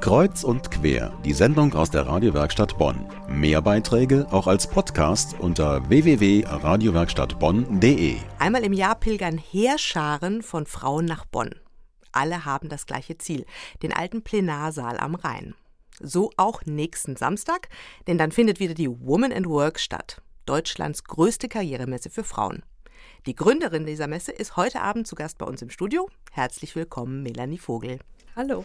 Kreuz und quer, die Sendung aus der Radiowerkstatt Bonn. Mehr Beiträge auch als Podcast unter www.radiowerkstattbonn.de. Einmal im Jahr pilgern Heerscharen von Frauen nach Bonn. Alle haben das gleiche Ziel, den alten Plenarsaal am Rhein. So auch nächsten Samstag, denn dann findet wieder die Woman and Work statt, Deutschlands größte Karrieremesse für Frauen. Die Gründerin dieser Messe ist heute Abend zu Gast bei uns im Studio. Herzlich willkommen, Melanie Vogel. Hallo.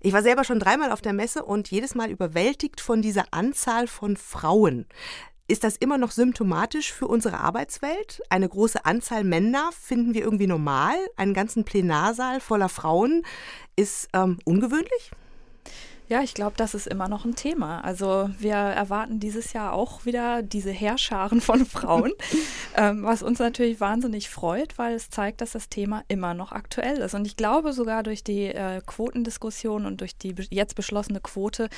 Ich war selber schon dreimal auf der Messe und jedes Mal überwältigt von dieser Anzahl von Frauen. Ist das immer noch symptomatisch für unsere Arbeitswelt? Eine große Anzahl Männer finden wir irgendwie normal. Einen ganzen Plenarsaal voller Frauen ist ähm, ungewöhnlich? Ja, ich glaube, das ist immer noch ein Thema. Also wir erwarten dieses Jahr auch wieder diese Heerscharen von Frauen, ähm, was uns natürlich wahnsinnig freut, weil es zeigt, dass das Thema immer noch aktuell ist. Und ich glaube sogar durch die äh, Quotendiskussion und durch die jetzt beschlossene Quote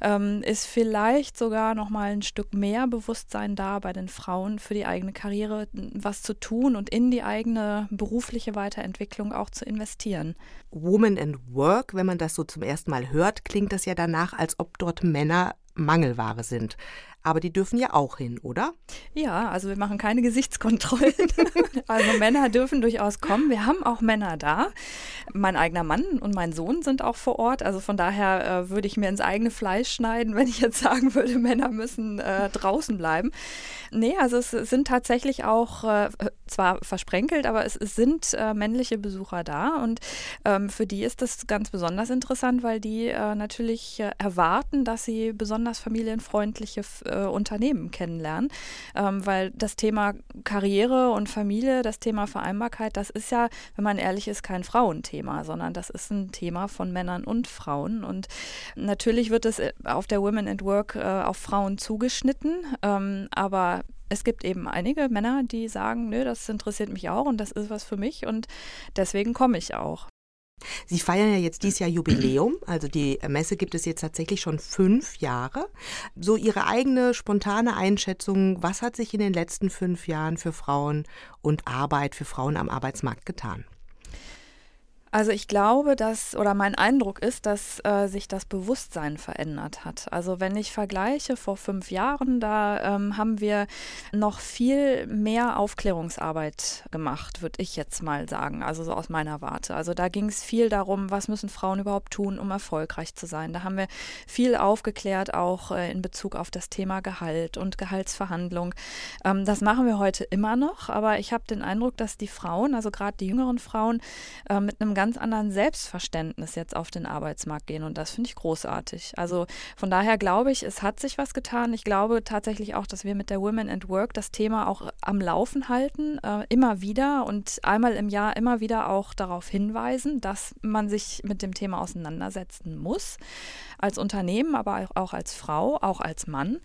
ähm, ist vielleicht sogar noch mal ein Stück mehr Bewusstsein da bei den Frauen für die eigene Karriere was zu tun und in die eigene berufliche Weiterentwicklung auch zu investieren. Woman and Work, wenn man das so zum ersten Mal hört, klingt das ja danach, als ob dort Männer Mangelware sind. Aber die dürfen ja auch hin, oder? Ja, also wir machen keine Gesichtskontrollen. also Männer dürfen durchaus kommen. Wir haben auch Männer da. Mein eigener Mann und mein Sohn sind auch vor Ort. Also von daher äh, würde ich mir ins eigene Fleisch schneiden, wenn ich jetzt sagen würde, Männer müssen äh, draußen bleiben. Nee, also es sind tatsächlich auch äh, zwar versprenkelt, aber es, es sind äh, männliche Besucher da. Und ähm, für die ist das ganz besonders interessant, weil die äh, natürlich äh, erwarten, dass sie besonders familienfreundliche äh, Unternehmen kennenlernen. Ähm, weil das Thema Karriere und Familie, das Thema Vereinbarkeit, das ist ja, wenn man ehrlich ist, kein Frauenthema, sondern das ist ein Thema von Männern und Frauen. Und natürlich wird es äh, auf der Women at Work äh, auf Frauen zugeschnitten, ähm, aber es gibt eben einige Männer, die sagen, nö, das interessiert mich auch und das ist was für mich und deswegen komme ich auch. Sie feiern ja jetzt dieses Jahr Jubiläum, also die Messe gibt es jetzt tatsächlich schon fünf Jahre. So Ihre eigene spontane Einschätzung, was hat sich in den letzten fünf Jahren für Frauen und Arbeit für Frauen am Arbeitsmarkt getan? Also ich glaube, dass, oder mein Eindruck ist, dass äh, sich das Bewusstsein verändert hat. Also wenn ich vergleiche vor fünf Jahren, da ähm, haben wir noch viel mehr Aufklärungsarbeit gemacht, würde ich jetzt mal sagen, also so aus meiner Warte. Also da ging es viel darum, was müssen Frauen überhaupt tun, um erfolgreich zu sein. Da haben wir viel aufgeklärt, auch äh, in Bezug auf das Thema Gehalt und Gehaltsverhandlung. Ähm, das machen wir heute immer noch, aber ich habe den Eindruck, dass die Frauen, also gerade die jüngeren Frauen, äh, mit einem ganz anderen Selbstverständnis jetzt auf den Arbeitsmarkt gehen und das finde ich großartig. Also von daher glaube ich, es hat sich was getan. Ich glaube tatsächlich auch, dass wir mit der Women at Work das Thema auch am Laufen halten, äh, immer wieder und einmal im Jahr immer wieder auch darauf hinweisen, dass man sich mit dem Thema auseinandersetzen muss, als Unternehmen, aber auch als Frau, auch als Mann.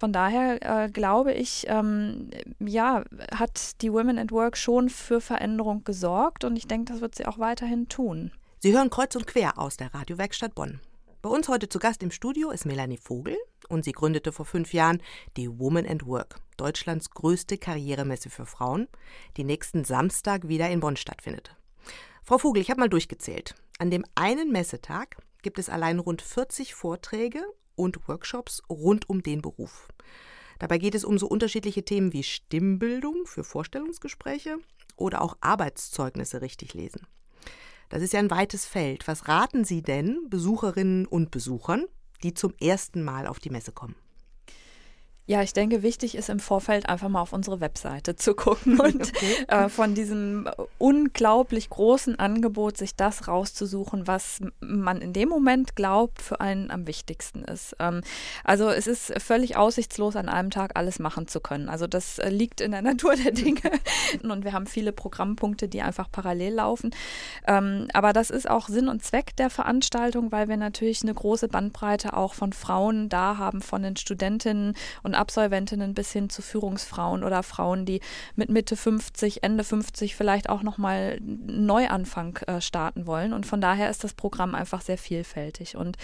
Von daher äh, glaube ich, ähm, ja, hat die Women at Work schon für Veränderung gesorgt und ich denke, das wird sie auch weiterhin weiterhin tun. Sie hören kreuz und quer aus der Radiowerkstatt Bonn. Bei uns heute zu Gast im Studio ist Melanie Vogel und sie gründete vor fünf Jahren die Woman and Work, Deutschlands größte Karrieremesse für Frauen, die nächsten Samstag wieder in Bonn stattfindet. Frau Vogel, ich habe mal durchgezählt. An dem einen Messetag gibt es allein rund 40 Vorträge und Workshops rund um den Beruf. Dabei geht es um so unterschiedliche Themen wie Stimmbildung für Vorstellungsgespräche oder auch Arbeitszeugnisse richtig lesen. Das ist ja ein weites Feld. Was raten Sie denn Besucherinnen und Besuchern, die zum ersten Mal auf die Messe kommen? Ja, ich denke, wichtig ist im Vorfeld einfach mal auf unsere Webseite zu gucken und okay. äh, von diesem unglaublich großen Angebot sich das rauszusuchen, was man in dem Moment glaubt, für einen am wichtigsten ist. Ähm, also es ist völlig aussichtslos, an einem Tag alles machen zu können. Also das äh, liegt in der Natur der Dinge und wir haben viele Programmpunkte, die einfach parallel laufen. Ähm, aber das ist auch Sinn und Zweck der Veranstaltung, weil wir natürlich eine große Bandbreite auch von Frauen da haben, von den Studentinnen und Absolventinnen bis hin zu Führungsfrauen oder Frauen, die mit Mitte 50, Ende 50 vielleicht auch nochmal einen Neuanfang äh, starten wollen. Und von daher ist das Programm einfach sehr vielfältig. Und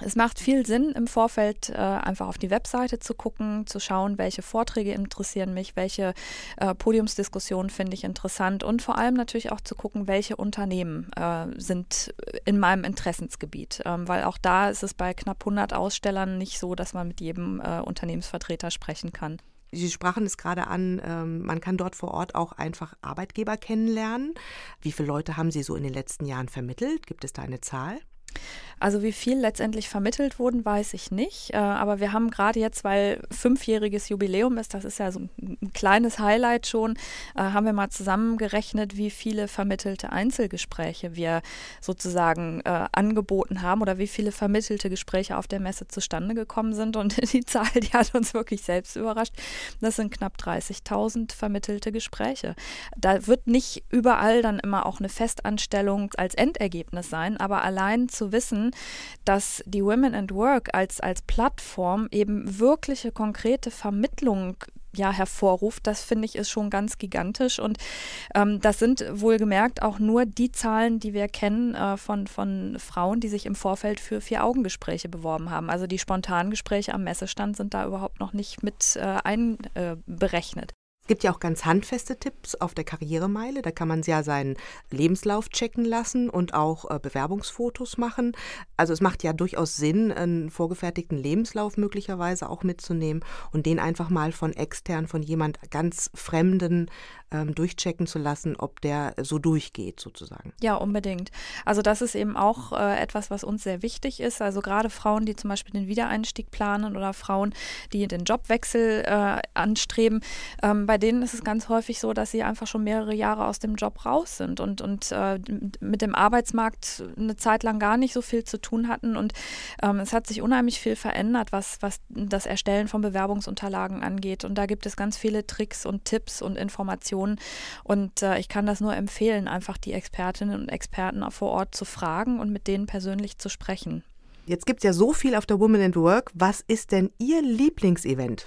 es macht viel Sinn, im Vorfeld äh, einfach auf die Webseite zu gucken, zu schauen, welche Vorträge interessieren mich, welche äh, Podiumsdiskussionen finde ich interessant und vor allem natürlich auch zu gucken, welche Unternehmen äh, sind in meinem Interessensgebiet. Ähm, weil auch da ist es bei knapp 100 Ausstellern nicht so, dass man mit jedem äh, Unternehmensvertreter sprechen kann. Sie sprachen es gerade an, ähm, man kann dort vor Ort auch einfach Arbeitgeber kennenlernen. Wie viele Leute haben Sie so in den letzten Jahren vermittelt? Gibt es da eine Zahl? Also wie viel letztendlich vermittelt wurden, weiß ich nicht. Äh, aber wir haben gerade jetzt, weil fünfjähriges Jubiläum ist, das ist ja so ein kleines Highlight schon, äh, haben wir mal zusammengerechnet, wie viele vermittelte Einzelgespräche wir sozusagen äh, angeboten haben oder wie viele vermittelte Gespräche auf der Messe zustande gekommen sind. Und die Zahl, die hat uns wirklich selbst überrascht. Das sind knapp 30.000 vermittelte Gespräche. Da wird nicht überall dann immer auch eine Festanstellung als Endergebnis sein, aber allein zu zu wissen, dass die Women and Work als, als Plattform eben wirkliche konkrete Vermittlung ja, hervorruft, das finde ich ist schon ganz gigantisch. Und ähm, das sind wohlgemerkt auch nur die Zahlen, die wir kennen äh, von, von Frauen, die sich im Vorfeld für Vier-Augen-Gespräche beworben haben. Also die spontanen Gespräche am Messestand sind da überhaupt noch nicht mit äh, einberechnet. Es gibt ja auch ganz handfeste Tipps auf der Karrieremeile. Da kann man ja seinen Lebenslauf checken lassen und auch äh, Bewerbungsfotos machen. Also es macht ja durchaus Sinn, einen vorgefertigten Lebenslauf möglicherweise auch mitzunehmen und den einfach mal von extern, von jemand ganz Fremden ähm, durchchecken zu lassen, ob der so durchgeht sozusagen. Ja, unbedingt. Also das ist eben auch äh, etwas, was uns sehr wichtig ist. Also gerade Frauen, die zum Beispiel den Wiedereinstieg planen oder Frauen, die den Jobwechsel äh, anstreben, ähm, bei denen ist es ganz häufig so, dass sie einfach schon mehrere Jahre aus dem Job raus sind und, und äh, mit dem Arbeitsmarkt eine Zeit lang gar nicht so viel zu tun hatten. Und ähm, es hat sich unheimlich viel verändert, was, was das Erstellen von Bewerbungsunterlagen angeht. Und da gibt es ganz viele Tricks und Tipps und Informationen Informationen. Und äh, ich kann das nur empfehlen, einfach die Expertinnen und Experten vor Ort zu fragen und mit denen persönlich zu sprechen. Jetzt gibt es ja so viel auf der Women at Work. Was ist denn Ihr Lieblingsevent?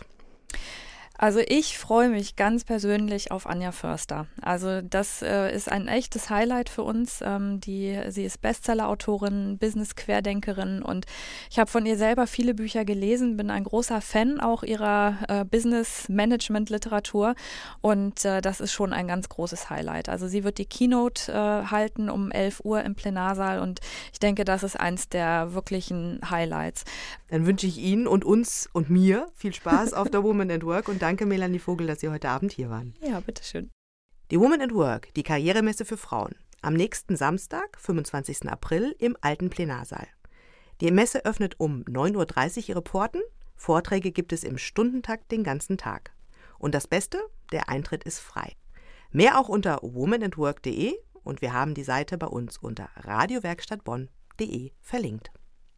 Also ich freue mich ganz persönlich auf Anja Förster. Also das äh, ist ein echtes Highlight für uns. Ähm, die, sie ist Bestseller-Autorin, Business-Querdenkerin und ich habe von ihr selber viele Bücher gelesen, bin ein großer Fan auch ihrer äh, Business-Management-Literatur und äh, das ist schon ein ganz großes Highlight. Also sie wird die Keynote äh, halten um 11 Uhr im Plenarsaal und ich denke, das ist eins der wirklichen Highlights. Dann wünsche ich Ihnen und uns und mir viel Spaß auf der Woman at Work und danke, Melanie Vogel, dass Sie heute Abend hier waren. Ja, bitteschön. Die Woman at Work, die Karrieremesse für Frauen. Am nächsten Samstag, 25. April, im alten Plenarsaal. Die Messe öffnet um 9.30 Uhr ihre Pforten. Vorträge gibt es im Stundentakt den ganzen Tag. Und das Beste, der Eintritt ist frei. Mehr auch unter womanandwork.de und wir haben die Seite bei uns unter radiowerkstattbonn.de verlinkt.